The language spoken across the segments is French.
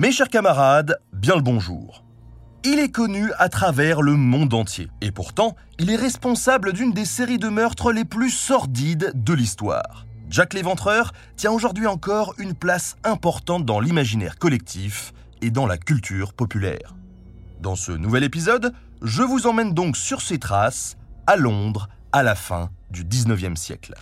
Mes chers camarades, bien le bonjour. Il est connu à travers le monde entier, et pourtant, il est responsable d'une des séries de meurtres les plus sordides de l'histoire. Jack l'Éventreur tient aujourd'hui encore une place importante dans l'imaginaire collectif et dans la culture populaire. Dans ce nouvel épisode, je vous emmène donc sur ses traces à Londres à la fin du 19e siècle.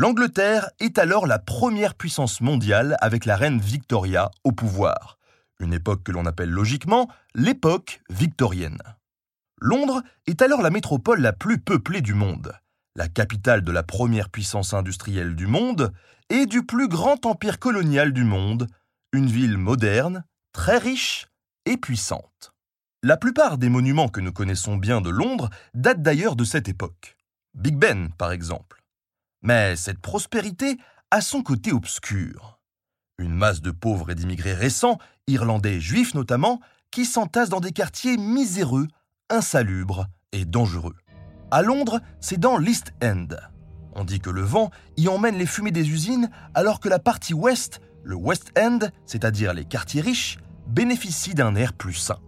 L'Angleterre est alors la première puissance mondiale avec la reine Victoria au pouvoir. Une époque que l'on appelle logiquement l'époque victorienne. Londres est alors la métropole la plus peuplée du monde, la capitale de la première puissance industrielle du monde et du plus grand empire colonial du monde, une ville moderne, très riche et puissante. La plupart des monuments que nous connaissons bien de Londres datent d'ailleurs de cette époque. Big Ben, par exemple. Mais cette prospérité a son côté obscur. Une masse de pauvres et d'immigrés récents, irlandais juifs notamment, qui s'entassent dans des quartiers miséreux, insalubres et dangereux. À Londres, c'est dans l'East End. On dit que le vent y emmène les fumées des usines, alors que la partie ouest, le West End, c'est-à-dire les quartiers riches, bénéficie d'un air plus sain.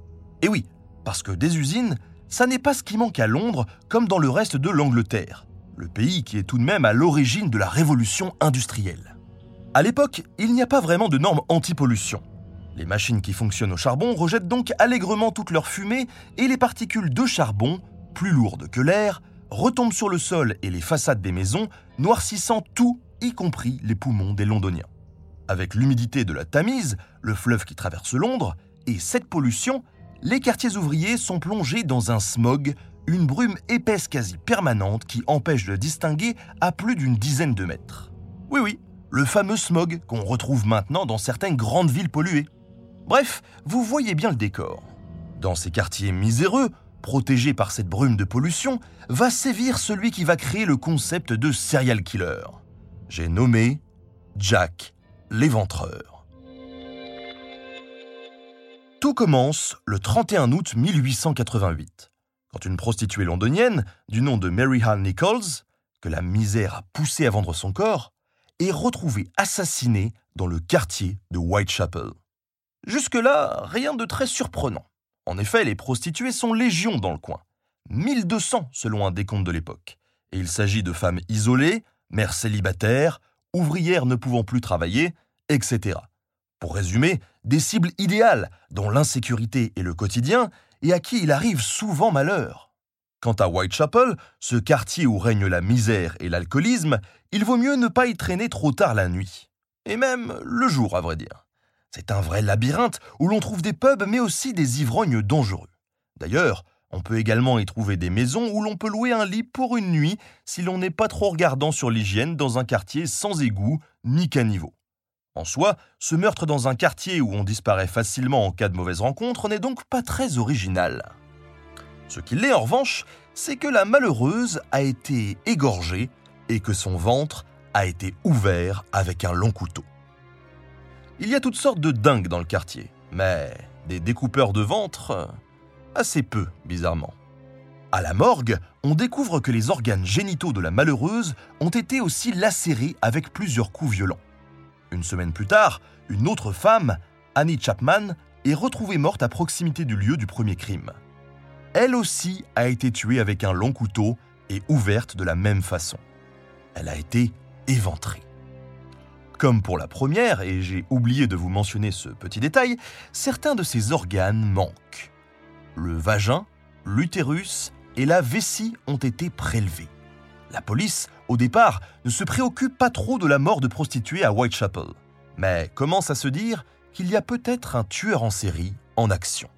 Et oui, parce que des usines, ça n'est pas ce qui manque à Londres comme dans le reste de l'Angleterre le pays qui est tout de même à l'origine de la révolution industrielle. À l'époque, il n'y a pas vraiment de normes anti-pollution. Les machines qui fonctionnent au charbon rejettent donc allègrement toute leur fumée et les particules de charbon, plus lourdes que l'air, retombent sur le sol et les façades des maisons, noircissant tout, y compris les poumons des Londoniens. Avec l'humidité de la Tamise, le fleuve qui traverse Londres, et cette pollution, les quartiers ouvriers sont plongés dans un smog une brume épaisse quasi permanente qui empêche de distinguer à plus d'une dizaine de mètres. Oui oui, le fameux smog qu'on retrouve maintenant dans certaines grandes villes polluées. Bref, vous voyez bien le décor. Dans ces quartiers miséreux, protégés par cette brume de pollution, va sévir celui qui va créer le concept de serial killer. J'ai nommé Jack l'éventreur. Tout commence le 31 août 1888 quand une prostituée londonienne, du nom de Mary Ann Nichols, que la misère a poussé à vendre son corps, est retrouvée assassinée dans le quartier de Whitechapel. Jusque-là, rien de très surprenant. En effet, les prostituées sont légion dans le coin. 1200 selon un décompte de l'époque. Et il s'agit de femmes isolées, mères célibataires, ouvrières ne pouvant plus travailler, etc. Pour résumer, des cibles idéales dont l'insécurité et le quotidien et à qui il arrive souvent malheur. Quant à Whitechapel, ce quartier où règne la misère et l'alcoolisme, il vaut mieux ne pas y traîner trop tard la nuit. Et même le jour, à vrai dire. C'est un vrai labyrinthe où l'on trouve des pubs mais aussi des ivrognes dangereux. D'ailleurs, on peut également y trouver des maisons où l'on peut louer un lit pour une nuit si l'on n'est pas trop regardant sur l'hygiène dans un quartier sans égout ni caniveau. En soi, ce meurtre dans un quartier où on disparaît facilement en cas de mauvaise rencontre n'est donc pas très original. Ce qui l'est en revanche, c'est que la malheureuse a été égorgée et que son ventre a été ouvert avec un long couteau. Il y a toutes sortes de dingues dans le quartier, mais des découpeurs de ventre, assez peu, bizarrement. À la morgue, on découvre que les organes génitaux de la malheureuse ont été aussi lacérés avec plusieurs coups violents. Une semaine plus tard, une autre femme, Annie Chapman, est retrouvée morte à proximité du lieu du premier crime. Elle aussi a été tuée avec un long couteau et ouverte de la même façon. Elle a été éventrée. Comme pour la première, et j'ai oublié de vous mentionner ce petit détail, certains de ses organes manquent. Le vagin, l'utérus et la vessie ont été prélevés. La police, au départ, ne se préoccupe pas trop de la mort de prostituées à Whitechapel, mais commence à se dire qu'il y a peut-être un tueur en série en action?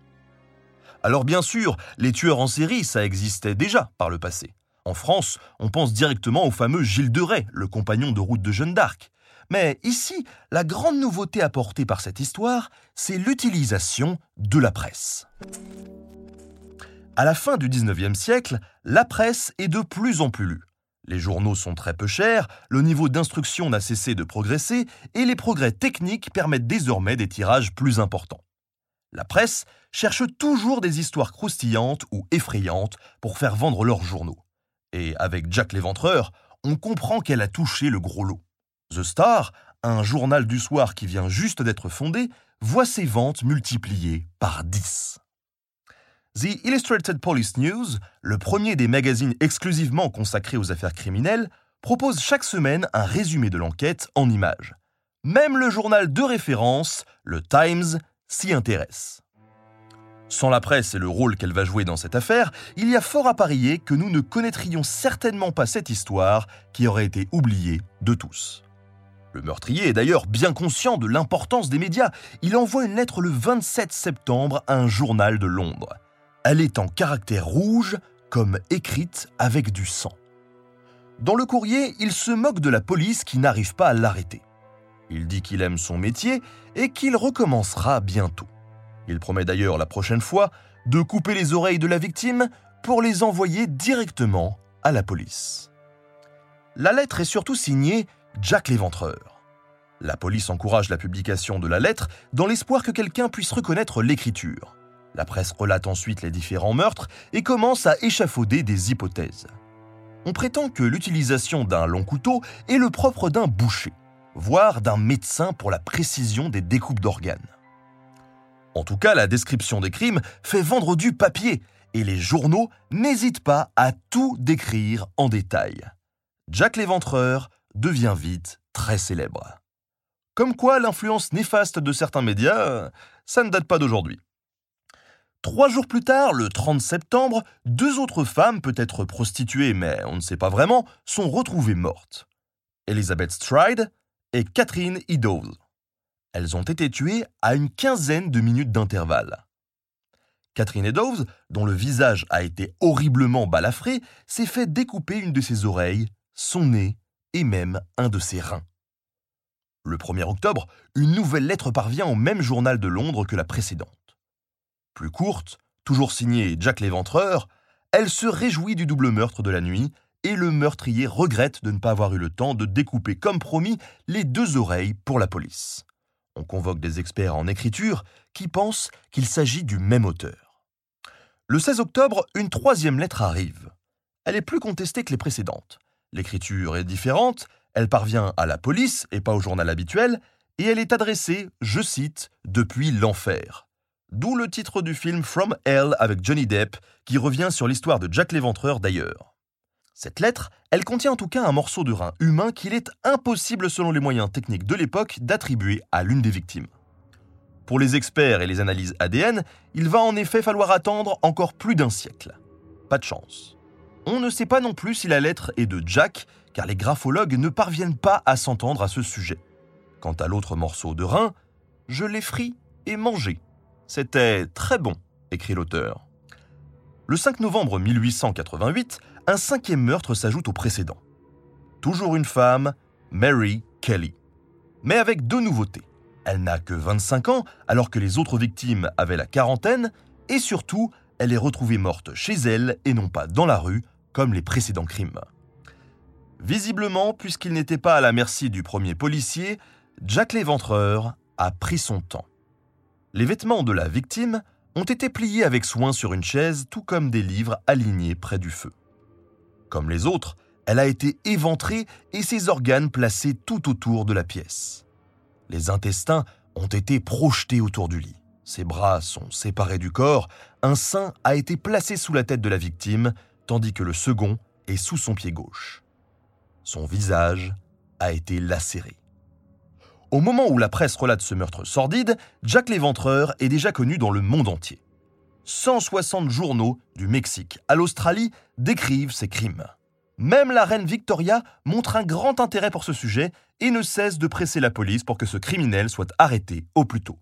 Alors bien sûr, les tueurs en série, ça existait déjà par le passé. En France, on pense directement au fameux Gilles de Rais, le compagnon de route de Jeanne d'Arc. Mais ici, la grande nouveauté apportée par cette histoire, c'est l'utilisation de la presse. À la fin du 19e siècle, la presse est de plus en plus lue. Les journaux sont très peu chers, le niveau d'instruction n'a cessé de progresser et les progrès techniques permettent désormais des tirages plus importants. La presse cherche toujours des histoires croustillantes ou effrayantes pour faire vendre leurs journaux. Et avec Jack l'Éventreur, on comprend qu'elle a touché le gros lot. The Star, un journal du soir qui vient juste d'être fondé, voit ses ventes multipliées par 10. The Illustrated Police News, le premier des magazines exclusivement consacrés aux affaires criminelles, propose chaque semaine un résumé de l'enquête en images. Même le journal de référence, le Times, s'y intéresse. Sans la presse et le rôle qu'elle va jouer dans cette affaire, il y a fort à parier que nous ne connaîtrions certainement pas cette histoire qui aurait été oubliée de tous. Le meurtrier est d'ailleurs bien conscient de l'importance des médias. Il envoie une lettre le 27 septembre à un journal de Londres. Elle est en caractère rouge, comme écrite avec du sang. Dans le courrier, il se moque de la police qui n'arrive pas à l'arrêter. Il dit qu'il aime son métier et qu'il recommencera bientôt. Il promet d'ailleurs la prochaine fois de couper les oreilles de la victime pour les envoyer directement à la police. La lettre est surtout signée Jack l'Éventreur. La police encourage la publication de la lettre dans l'espoir que quelqu'un puisse reconnaître l'écriture. La presse relate ensuite les différents meurtres et commence à échafauder des hypothèses. On prétend que l'utilisation d'un long couteau est le propre d'un boucher, voire d'un médecin pour la précision des découpes d'organes. En tout cas, la description des crimes fait vendre du papier et les journaux n'hésitent pas à tout décrire en détail. Jack l'Éventreur devient vite très célèbre. Comme quoi l'influence néfaste de certains médias, ça ne date pas d'aujourd'hui. Trois jours plus tard, le 30 septembre, deux autres femmes, peut-être prostituées, mais on ne sait pas vraiment, sont retrouvées mortes. Elizabeth Stride et Catherine Eddowes. Elles ont été tuées à une quinzaine de minutes d'intervalle. Catherine Eddowes, dont le visage a été horriblement balafré, s'est fait découper une de ses oreilles, son nez et même un de ses reins. Le 1er octobre, une nouvelle lettre parvient au même journal de Londres que la précédente plus courte, toujours signée Jack l'Éventreur, elle se réjouit du double meurtre de la nuit et le meurtrier regrette de ne pas avoir eu le temps de découper comme promis les deux oreilles pour la police. On convoque des experts en écriture qui pensent qu'il s'agit du même auteur. Le 16 octobre, une troisième lettre arrive. Elle est plus contestée que les précédentes. L'écriture est différente, elle parvient à la police et pas au journal habituel, et elle est adressée, je cite, depuis l'enfer. D'où le titre du film From Hell avec Johnny Depp, qui revient sur l'histoire de Jack l'Éventreur d'ailleurs. Cette lettre, elle contient en tout cas un morceau de rein humain qu'il est impossible selon les moyens techniques de l'époque d'attribuer à l'une des victimes. Pour les experts et les analyses ADN, il va en effet falloir attendre encore plus d'un siècle. Pas de chance. On ne sait pas non plus si la lettre est de Jack, car les graphologues ne parviennent pas à s'entendre à ce sujet. Quant à l'autre morceau de rein, je l'ai frit et mangé. C'était très bon, écrit l'auteur. Le 5 novembre 1888, un cinquième meurtre s'ajoute au précédent. Toujours une femme, Mary Kelly. Mais avec deux nouveautés. Elle n'a que 25 ans alors que les autres victimes avaient la quarantaine et surtout, elle est retrouvée morte chez elle et non pas dans la rue comme les précédents crimes. Visiblement, puisqu'il n'était pas à la merci du premier policier, Jack l'Éventreur a pris son temps. Les vêtements de la victime ont été pliés avec soin sur une chaise, tout comme des livres alignés près du feu. Comme les autres, elle a été éventrée et ses organes placés tout autour de la pièce. Les intestins ont été projetés autour du lit. Ses bras sont séparés du corps, un sein a été placé sous la tête de la victime, tandis que le second est sous son pied gauche. Son visage a été lacéré. Au moment où la presse relate ce meurtre sordide, Jack l'Éventreur est déjà connu dans le monde entier. 160 journaux, du Mexique à l'Australie, décrivent ces crimes. Même la reine Victoria montre un grand intérêt pour ce sujet et ne cesse de presser la police pour que ce criminel soit arrêté au plus tôt.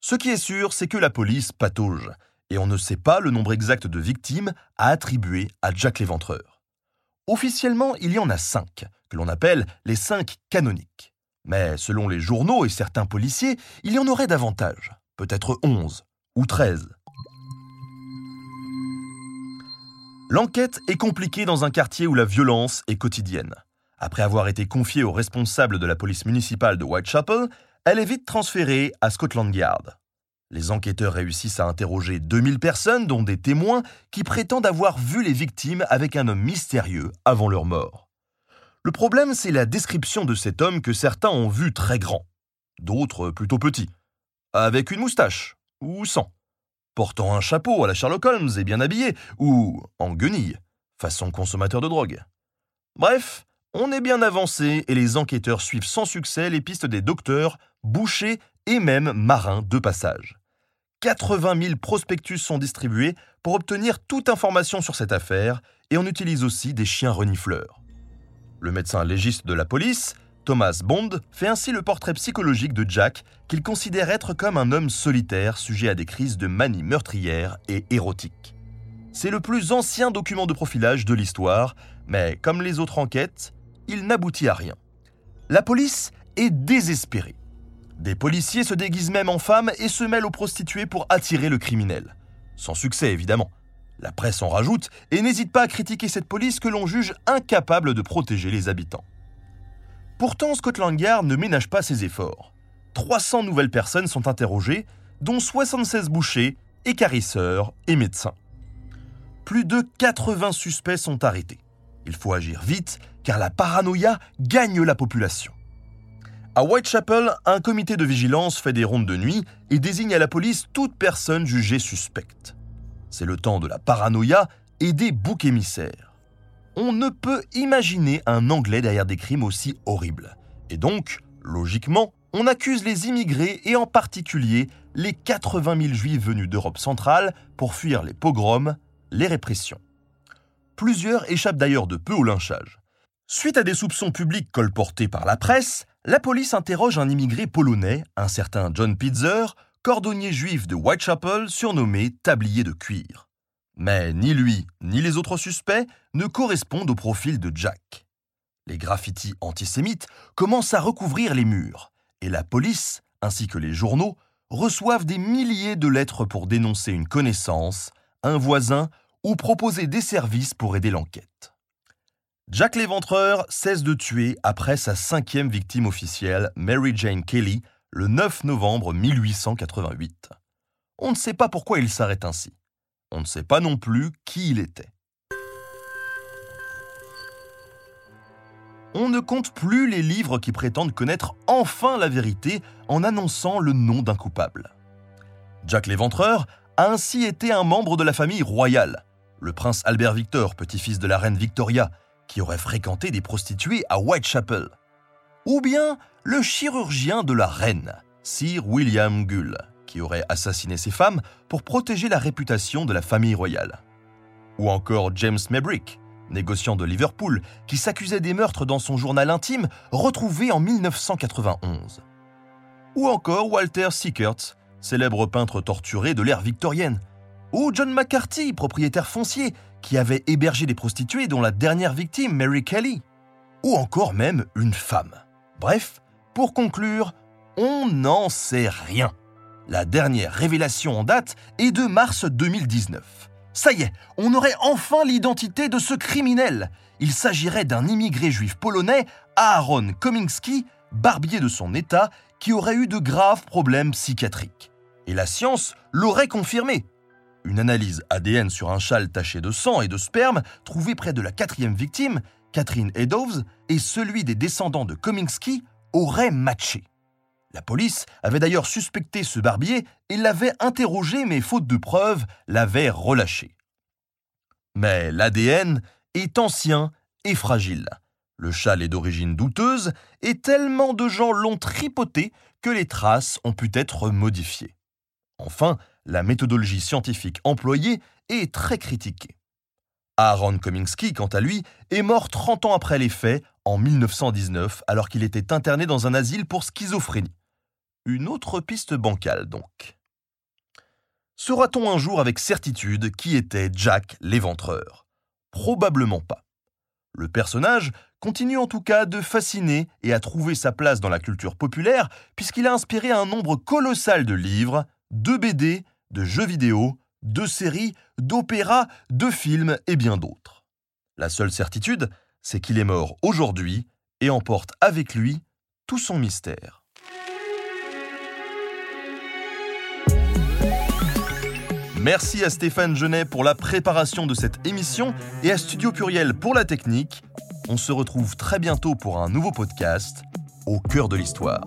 Ce qui est sûr, c'est que la police patauge, et on ne sait pas le nombre exact de victimes à attribuer à Jack l'Éventreur. Officiellement, il y en a cinq, que l'on appelle les cinq canoniques. Mais selon les journaux et certains policiers, il y en aurait davantage, peut-être onze ou treize. L'enquête est compliquée dans un quartier où la violence est quotidienne. Après avoir été confiée aux responsables de la police municipale de Whitechapel, elle est vite transférée à Scotland Yard. Les enquêteurs réussissent à interroger 2000 personnes, dont des témoins, qui prétendent avoir vu les victimes avec un homme mystérieux avant leur mort. Le problème, c'est la description de cet homme que certains ont vu très grand, d'autres plutôt petit, avec une moustache, ou sans, portant un chapeau à la Sherlock Holmes et bien habillé, ou en guenille, façon consommateur de drogue. Bref, on est bien avancé et les enquêteurs suivent sans succès les pistes des docteurs, bouchers et même marins de passage. 80 000 prospectus sont distribués pour obtenir toute information sur cette affaire et on utilise aussi des chiens renifleurs. Le médecin légiste de la police, Thomas Bond, fait ainsi le portrait psychologique de Jack qu'il considère être comme un homme solitaire sujet à des crises de manie meurtrière et érotique. C'est le plus ancien document de profilage de l'histoire, mais comme les autres enquêtes, il n'aboutit à rien. La police est désespérée. Des policiers se déguisent même en femmes et se mêlent aux prostituées pour attirer le criminel. Sans succès, évidemment. La presse en rajoute et n'hésite pas à critiquer cette police que l'on juge incapable de protéger les habitants. Pourtant, Scotland Yard ne ménage pas ses efforts. 300 nouvelles personnes sont interrogées, dont 76 bouchers, écarisseurs et médecins. Plus de 80 suspects sont arrêtés. Il faut agir vite car la paranoïa gagne la population. À Whitechapel, un comité de vigilance fait des rondes de nuit et désigne à la police toute personne jugée suspecte. C'est le temps de la paranoïa et des boucs émissaires. On ne peut imaginer un Anglais derrière des crimes aussi horribles. Et donc, logiquement, on accuse les immigrés et en particulier les 80 000 juifs venus d'Europe centrale pour fuir les pogroms, les répressions. Plusieurs échappent d'ailleurs de peu au lynchage. Suite à des soupçons publics colportés par la presse, la police interroge un immigré polonais, un certain John Pitzer, cordonnier juif de Whitechapel surnommé Tablier de cuir. Mais ni lui ni les autres suspects ne correspondent au profil de Jack. Les graffitis antisémites commencent à recouvrir les murs, et la police, ainsi que les journaux, reçoivent des milliers de lettres pour dénoncer une connaissance, un voisin ou proposer des services pour aider l'enquête. Jack l'Éventreur cesse de tuer après sa cinquième victime officielle, Mary Jane Kelly, le 9 novembre 1888. On ne sait pas pourquoi il s'arrête ainsi. On ne sait pas non plus qui il était. On ne compte plus les livres qui prétendent connaître enfin la vérité en annonçant le nom d'un coupable. Jack l'Éventreur a ainsi été un membre de la famille royale. Le prince Albert Victor, petit-fils de la reine Victoria, qui aurait fréquenté des prostituées à Whitechapel. Ou bien le chirurgien de la reine, Sir William Gull, qui aurait assassiné ses femmes pour protéger la réputation de la famille royale. Ou encore James Maybrick, négociant de Liverpool, qui s'accusait des meurtres dans son journal intime retrouvé en 1991. Ou encore Walter Sickert, célèbre peintre torturé de l'ère victorienne. Ou John McCarthy, propriétaire foncier, qui avait hébergé des prostituées dont la dernière victime, Mary Kelly, ou encore même une femme. Bref, pour conclure, on n'en sait rien. La dernière révélation en date est de mars 2019. Ça y est, on aurait enfin l'identité de ce criminel. Il s'agirait d'un immigré juif polonais, Aaron Kominski, barbier de son état, qui aurait eu de graves problèmes psychiatriques. Et la science l'aurait confirmé. Une analyse ADN sur un châle taché de sang et de sperme trouvé près de la quatrième victime, Catherine Eddowes, et celui des descendants de Kominski auraient matché. La police avait d'ailleurs suspecté ce barbier et l'avait interrogé, mais faute de preuves, l'avait relâché. Mais l'ADN est ancien et fragile. Le châle est d'origine douteuse et tellement de gens l'ont tripoté que les traces ont pu être modifiées. Enfin, la méthodologie scientifique employée est très critiquée. Aaron Kominski, quant à lui, est mort 30 ans après les faits, en 1919, alors qu'il était interné dans un asile pour schizophrénie. Une autre piste bancale, donc. Saura-t-on un jour avec certitude qui était Jack l'éventreur? Probablement pas. Le personnage continue en tout cas de fasciner et à trouver sa place dans la culture populaire puisqu'il a inspiré un nombre colossal de livres, de BD, de jeux vidéo, de séries, d'opéras, de films et bien d'autres. La seule certitude, c'est qu'il est mort aujourd'hui et emporte avec lui tout son mystère. Merci à Stéphane Genet pour la préparation de cette émission et à Studio Pluriel pour la technique. On se retrouve très bientôt pour un nouveau podcast au cœur de l'histoire.